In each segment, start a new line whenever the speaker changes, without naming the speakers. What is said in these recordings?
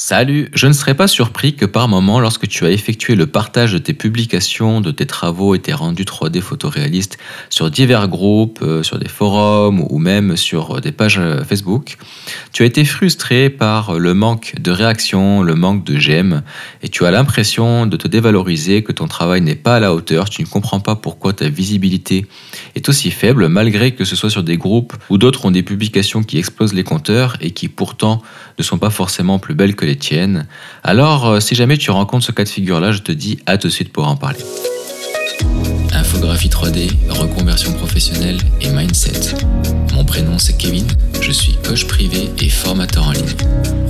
Salut, je ne serais pas surpris que par moment, lorsque tu as effectué le partage de tes publications, de tes travaux et tes rendus 3D photoréalistes sur divers groupes, euh, sur des forums ou même sur des pages euh, Facebook, tu as été frustré par le manque de réaction, le manque de j'aime et tu as l'impression de te dévaloriser, que ton travail n'est pas à la hauteur, tu ne comprends pas pourquoi ta visibilité est aussi faible malgré que ce soit sur des groupes où d'autres ont des publications qui explosent les compteurs et qui pourtant ne sont pas forcément plus belles que les tiennes. Alors, euh, si jamais tu rencontres ce cas de figure-là, je te dis à tout de suite pour en parler. Infographie 3D, reconversion professionnelle et mindset. Mon prénom c'est Kevin, je suis coach privé et formateur en ligne.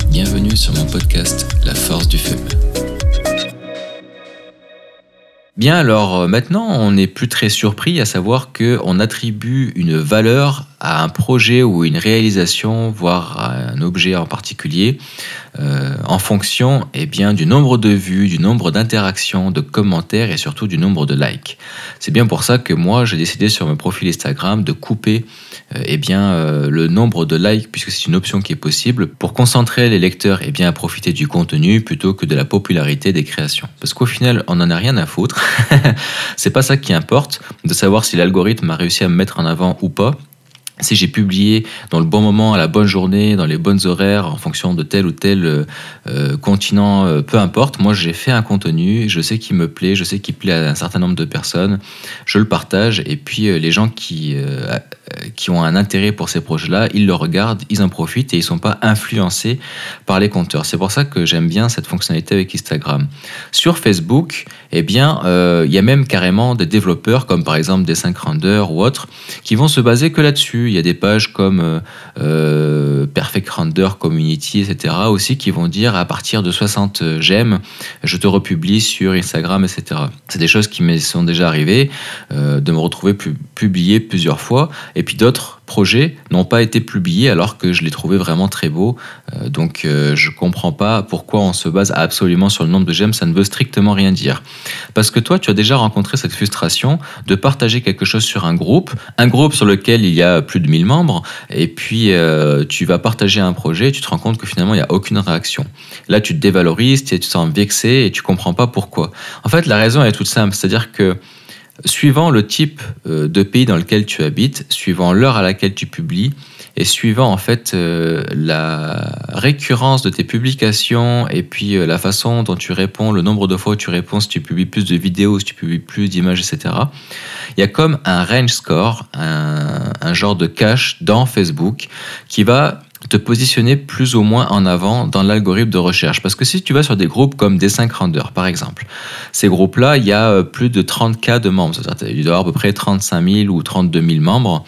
Bienvenue sur mon podcast La force du feu. Bien alors euh, maintenant on n'est plus très surpris à savoir qu'on attribue une valeur à un projet ou une réalisation, voire à un objet en particulier, euh, en fonction eh bien, du nombre de vues, du nombre d'interactions, de commentaires et surtout du nombre de likes. C'est bien pour ça que moi j'ai décidé sur mon profil Instagram de couper euh, eh bien, euh, le nombre de likes, puisque c'est une option qui est possible, pour concentrer les lecteurs eh bien, à profiter du contenu plutôt que de la popularité des créations. Parce qu'au final, on n'en a rien à foutre. c'est pas ça qui importe, de savoir si l'algorithme a réussi à me mettre en avant ou pas si j'ai publié dans le bon moment, à la bonne journée, dans les bonnes horaires, en fonction de tel ou tel euh, euh, continent, euh, peu importe, moi j'ai fait un contenu, je sais qu'il me plaît, je sais qu'il plaît à un certain nombre de personnes, je le partage, et puis les gens qui, qui ont un intérêt pour ces projets-là, ils le regardent, ils en profitent et ils ne sont pas influencés par les compteurs. C'est pour ça que j'aime bien cette fonctionnalité avec Instagram. Sur Facebook, eh bien, il y a même carrément des développeurs, comme par exemple des 5 Render ou autres, qui vont se baser que là-dessus il y a des pages comme euh, euh, Perfect Render Community, etc. aussi qui vont dire à partir de 60 j'aime, je te republie sur Instagram, etc. C'est des choses qui me sont déjà arrivées, euh, de me retrouver publié plusieurs fois, et puis d'autres projets n'ont pas été publiés alors que je les trouvais vraiment très beaux. Euh, donc euh, je comprends pas pourquoi on se base absolument sur le nombre de j'aime, ça ne veut strictement rien dire. Parce que toi, tu as déjà rencontré cette frustration de partager quelque chose sur un groupe, un groupe sur lequel il y a plus de 1000 membres, et puis euh, tu vas partager un projet et tu te rends compte que finalement il n'y a aucune réaction. Là, tu te dévalorises, tu te sens vexé et tu comprends pas pourquoi. En fait, la raison est toute simple, c'est-à-dire que Suivant le type euh, de pays dans lequel tu habites, suivant l'heure à laquelle tu publies, et suivant en fait euh, la récurrence de tes publications et puis euh, la façon dont tu réponds, le nombre de fois où tu réponds, si tu publies plus de vidéos, si tu publies plus d'images, etc. Il y a comme un range score, un, un genre de cache dans Facebook qui va te positionner plus ou moins en avant dans l'algorithme de recherche. Parce que si tu vas sur des groupes comme D5 Render, par exemple, ces groupes-là, il y a euh, plus de 30 k de membres. Il doit y avoir à peu près 35 000 ou 32 000 membres.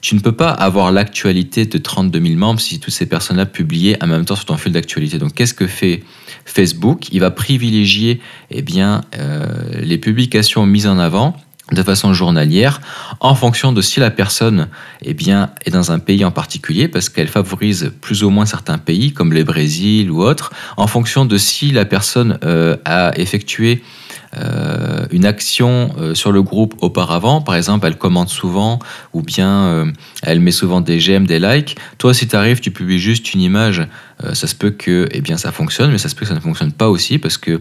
Tu ne peux pas avoir l'actualité de 32 000 membres si toutes ces personnes-là publiaient en même temps sur ton fil d'actualité. Donc, qu'est-ce que fait Facebook? Il va privilégier eh bien, euh, les publications mises en avant de façon journalière en fonction de si la personne eh bien, est dans un pays en particulier, parce qu'elle favorise plus ou moins certains pays, comme le Brésil ou autres, en fonction de si la personne euh, a effectué euh, une action euh, sur le groupe auparavant, par exemple, elle commente souvent ou bien elle met souvent des j'aime, des likes. Toi, si tu arrives, tu publies juste une image euh, ça se peut que eh bien, ça fonctionne, mais ça se peut que ça ne fonctionne pas aussi parce que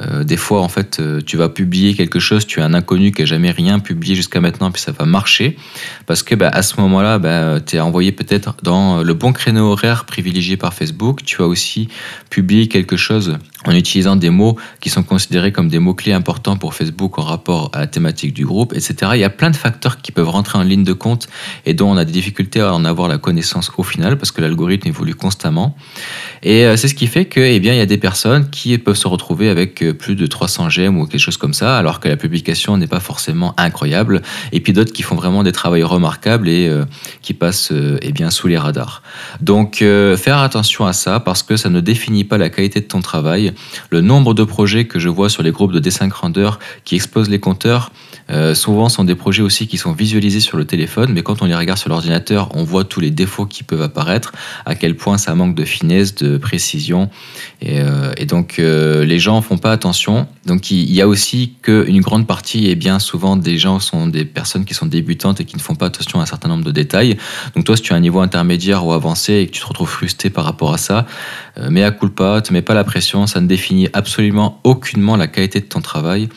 euh, des fois, en fait, euh, tu vas publier quelque chose, tu es un inconnu qui n'a jamais rien publié jusqu'à maintenant, puis ça va marcher parce que bah, à ce moment-là, bah, tu es envoyé peut-être dans le bon créneau horaire privilégié par Facebook. Tu as aussi publié quelque chose en utilisant des mots qui sont considérés comme des mots-clés importants pour Facebook en rapport à la thématique du groupe, etc. Il y a plein de facteurs qui peuvent rentrer en ligne de compte et dont on a des difficultés à en avoir la connaissance au final parce que l'algorithme évolue constamment. Et euh, c'est ce qui fait que, eh bien, il y a des personnes qui peuvent se retrouver avec euh, plus de 300 j'aime ou quelque chose comme ça, alors que la publication n'est pas forcément incroyable. Et puis d'autres qui font vraiment des travaux remarquables et euh, qui passent, eh bien, sous les radars. Donc, faire attention à ça parce que ça ne définit pas la qualité de ton travail. Le nombre de projets que je vois sur les groupes de dessin grandeur qui explosent les compteurs, souvent sont des projets aussi qui sont visualisés sur le téléphone, mais quand on les regarde sur l'ordinateur, on voit tous les défauts qui peuvent apparaître, à quel point ça manque de finesse de précision. Et, euh, donc, euh, les gens font pas attention. Donc, il, y a aussi qu'une grande partie, et bien souvent, des gens sont des personnes qui sont débutantes et qui ne font pas attention à un certain nombre de détails. Donc, toi, si tu as un niveau intermédiaire ou avancé et que tu te retrouves frustré par rapport à ça, Euh, mea culpa, te mets pas la pression, ça ne définit absolument aucunement la qualité de ton travail.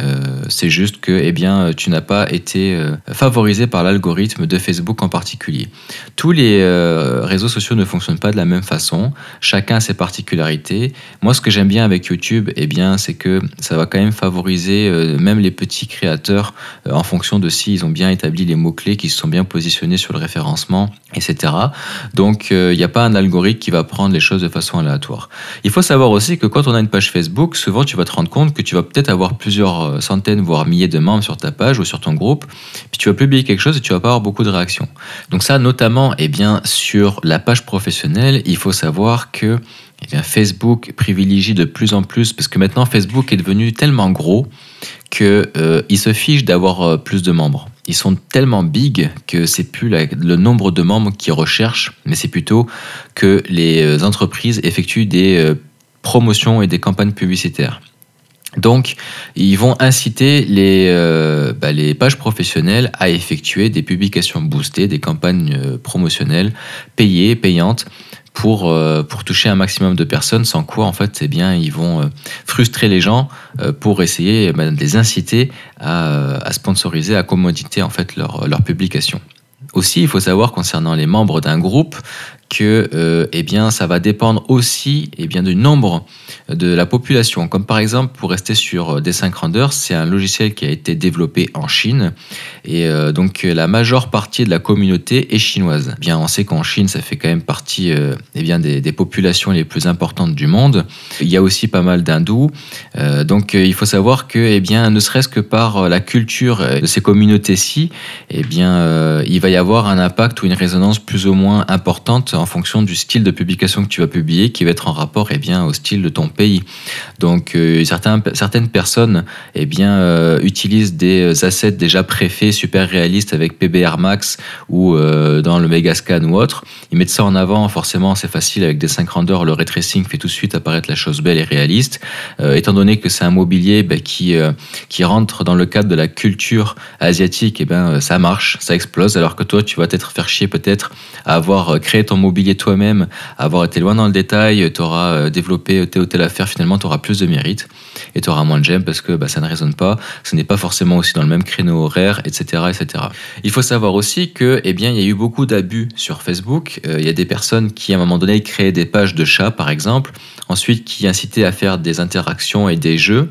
Euh, c'est juste que eh bien, tu n'as pas été euh, favorisé par l'algorithme de Facebook en particulier. Tous les euh, réseaux sociaux ne fonctionnent pas de la même façon. Chacun a ses particularités. Moi, ce que j'aime bien avec YouTube, eh bien, c'est que ça va quand même favoriser même les petits créateurs en fonction de s'ils ont bien établi les mots-clés, qu'ils se sont bien positionnés sur le référencement, etc. Donc, il n'y a pas un algorithme qui va prendre les choses de façon aléatoire. Il faut savoir aussi que quand on a une page Facebook, souvent tu vas te rendre compte que tu vas peut-être avoir plusieurs euh, centaines, voire milliers de membres sur ta page ou sur ton groupe, puis tu vas publier quelque chose et tu vas pas avoir beaucoup de réactions. Donc ça, notamment, eh bien, sur la page professionnelle, il faut savoir que eh bien, Facebook privilégie de plus en plus, parce que maintenant Facebook est devenu tellement gros qu'il euh, se fiche d'avoir euh, plus de membres. Ils sont tellement big que c'est plus le nombre de membres qu'ils recherchent, mais c'est plutôt que les entreprises effectuent des promotions et des campagnes publicitaires. Donc, ils vont inciter les, euh, bah, les pages professionnelles à effectuer des publications boostées, des campagnes euh, promotionnelles payées, payantes, pour, euh, pour toucher un maximum de personnes, sans quoi, en fait, eh bien, ils vont frustrer les gens pour essayer bah, de les inciter à, à, sponsoriser, à commoditer, en fait, leur, leur publication. Aussi, il faut savoir concernant les membres d'un groupe que euh, eh bien, ça va dépendre aussi eh bien, du nombre de la population. Comme par exemple, pour rester sur euh, D5 Render, c'est un logiciel qui a été développé en Chine. Et euh, donc, la majeure partie de la communauté est chinoise. Eh bien, on sait qu'en Chine, ça fait quand même partie eh bien, des, populations les plus importantes du monde. Il y a aussi pas mal d'hindous. donc, il faut savoir que, eh bien, ne serait-ce que par la culture de ces communautés-ci, eh bien, il va y avoir un impact ou une résonance plus ou moins importante en fonction du style de publication que tu vas publier, qui va être en rapport eh bien, au style de ton pays. Donc euh, certains, certaines personnes eh bien, euh, utilisent des assets déjà préfaits, super réalistes avec PBR Max ou euh, dans le Megascan ou autre. Ils mettent ça en avant, forcément c'est facile avec des 5 rendeurs, le ray tracing fait tout de suite apparaître la chose belle et réaliste. étant donné que c'est un mobilier bah, qui, qui rentre dans le cadre de la culture asiatique, eh ben, ça marche, ça explose, alors que toi tu vas t'être faire chier peut-être à avoir créé ton mobilier toi-même, avoir été loin dans le détail, tu auras euh, développé telle ou telle affaire, finalement tu auras plus de mérite et tu auras moins de j'aime parce que bah, ça ne résonne pas, ce n'est pas forcément aussi dans le même créneau horaire, etc. etc. Il faut savoir aussi que eh bien, il y a eu beaucoup d'abus sur Facebook. Euh, il y a des personnes qui à un moment donné créaient des pages de chats par exemple, ensuite qui incitaient à faire des interactions et des jeux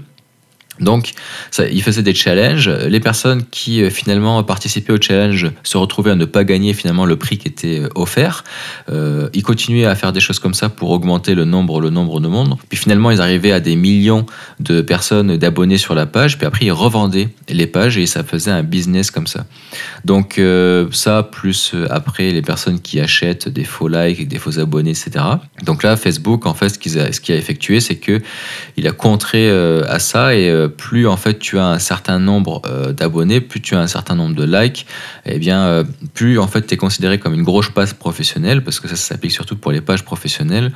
donc, ça, il faisait des challenges. Les personnes qui euh, finalement participaient au challenge se retrouvaient à ne pas gagner finalement le prix qui était euh, offert. Euh, ils continuaient à faire des choses comme ça pour augmenter le nombre, le nombre de monde. Puis finalement, ils arrivaient à des millions de personnes d'abonnés sur la page. Puis après, ils revendaient les pages et ça faisait un business comme ça. Donc ça, plus après les personnes qui achètent des faux likes, des faux abonnés, etc. Donc là, Facebook, en fait, ce qu'il a, effectué, c'est que il a contré à ça et plus en fait tu as un certain nombre euh, d'abonnés, plus tu as un certain nombre de likes, et eh bien euh, plus en fait tu es considéré comme une grosse page professionnelle parce que ça, s'applique surtout pour les pages professionnelles.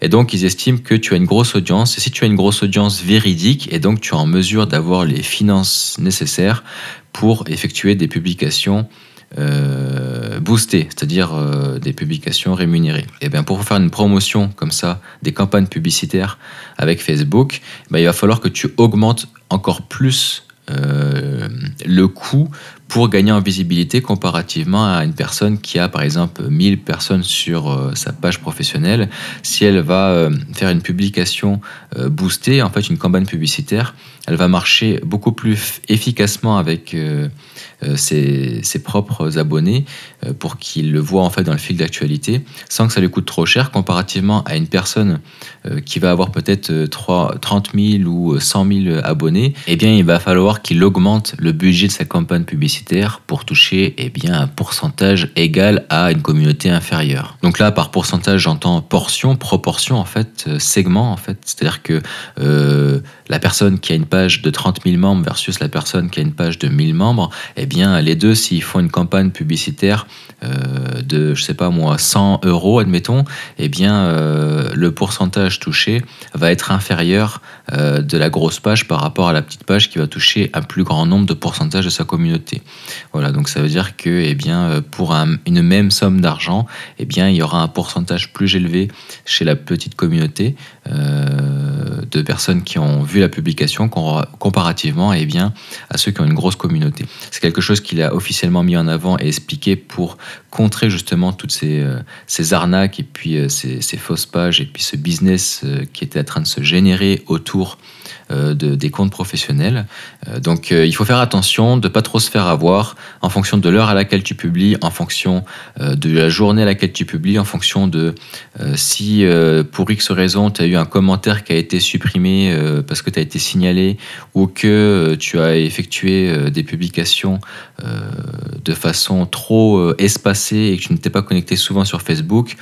Et donc ils estiment que tu as une grosse audience et si tu as une grosse audience véridique et donc tu es en mesure d'avoir les finances nécessaires pour effectuer des publications euh, c'est-à-dire euh, des publications rémunérées. Et eh bien pour faire une promotion comme ça, des campagnes publicitaires avec Facebook, eh il va falloir que tu augmentes encore plus euh, le coût pour gagner en visibilité comparativement à une personne qui a par exemple 1000 personnes sur euh, sa page professionnelle. Si elle va faire une publication boostée, en fait une campagne publicitaire, elle va marcher beaucoup plus efficacement avec ses, ses, propres abonnés pour qu'ils le voient en fait dans le fil d'actualité sans que ça lui coûte trop cher comparativement à une personne qui va avoir peut-être 30 000 ou 100 000 abonnés. Eh bien, il va falloir qu'il augmente le budget de sa campagne publicitaire pour toucher eh bien, un pourcentage égal à une communauté inférieure. Donc là, par pourcentage, j'entends portion, proportion, en fait, euh, segment, en fait. C'est-à-dire que euh, la personne qui a une page de 30 000 membres versus la personne qui a une page de 1000 membres, eh bien, les deux, s'ils font une campagne publicitaire euh, de, je sais pas moi, 100 euros, admettons, eh bien, le pourcentage touché va être inférieur de la grosse page par rapport à la petite page qui va toucher un plus grand nombre de pourcentages de sa communauté. Voilà, donc ça veut dire que eh bien, pour une même somme d'argent, eh bien, il y aura un pourcentage plus élevé chez la petite communauté de personnes qui ont vu la publication comparativement eh bien, à ceux qui ont une grosse communauté. C'est quelque chose qu'il a officiellement mis en avant et expliqué pour contrer justement toutes ces, ces arnaques et puis ces, ces, fausses pages et puis ce business qui était en train de se générer autour euh, de, des comptes professionnels. Euh, donc euh, il faut faire attention de ne pas trop se faire avoir en fonction de l'heure à laquelle tu publies, en fonction de la journée à laquelle tu publies, en fonction de si pour X raison tu as eu un commentaire qui a été supprimé parce que tu as été signalé ou que tu as effectué des publications de façon trop espacée et que tu ne t'es pas connecté souvent sur Facebook,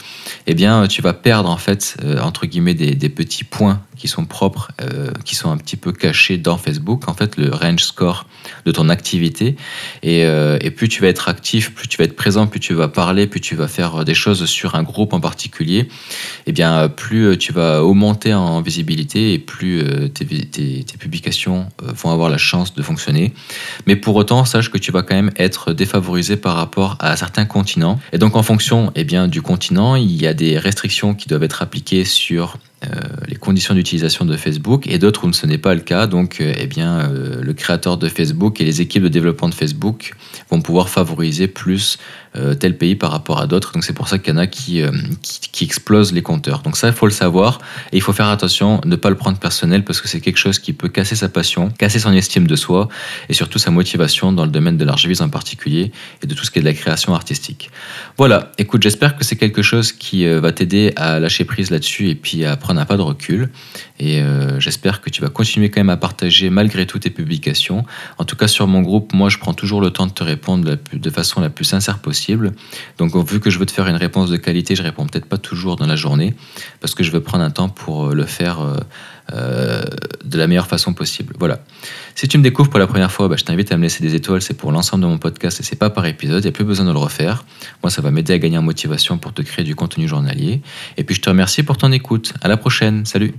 eh bien tu vas perdre en fait entre guillemets des, petits points qui sont propres, euh, qui sont un petit peu cachés dans Facebook, en fait, le range score de ton activité. Et, euh, plus tu vas être actif, plus tu vas être présent, plus tu vas parler, plus tu vas faire des choses sur un groupe en particulier, eh bien, plus tu vas augmenter en visibilité et plus euh, tes, tes, publications vont avoir la chance de fonctionner. Mais pour autant, sache que tu vas quand même être défavorisé par rapport à certains Et donc, en fonction eh du continent, il y a des restrictions qui doivent être appliquées sur les conditions d'utilisation de Facebook et d'autres où ce n'est pas le cas. Donc, euh, eh bien, euh, le créateur de Facebook et les équipes de développement de Facebook vont pouvoir favoriser plus tel pays par rapport à d'autres. Donc, c'est pour ça qu'il y en a qui, qui, explosent les compteurs. Donc, ça, il faut le savoir et il faut faire attention, ne pas le prendre personnel parce que c'est quelque chose qui peut casser sa passion, casser son estime de soi et surtout sa motivation dans le domaine de l'archivise en particulier et de tout ce qui est de la création artistique. Voilà, écoute, j'espère que c'est quelque chose qui va t'aider à lâcher prise là-dessus et puis à prendre un pas de recul. Et euh, j'espère que tu vas continuer quand même à partager malgré tout tes publications. En tout cas, sur mon groupe, moi, je prends toujours le temps de te répondre de façon la plus sincère possible. Donc, vu que je veux te faire une réponse de qualité, je réponds peut-être pas toujours dans la journée parce que je veux prendre un temps pour euh, le faire euh, de la meilleure façon possible. Voilà. Si tu me découvres pour la première fois, bah, je t'invite à me laisser des étoiles. C'est pour l'ensemble de mon podcast et c'est pas par épisode. Il n'y a plus besoin de le refaire. Moi, ça va m'aider à gagner en motivation pour te créer du contenu journalier. Et puis, je te remercie pour ton écoute. À la prochaine. Salut.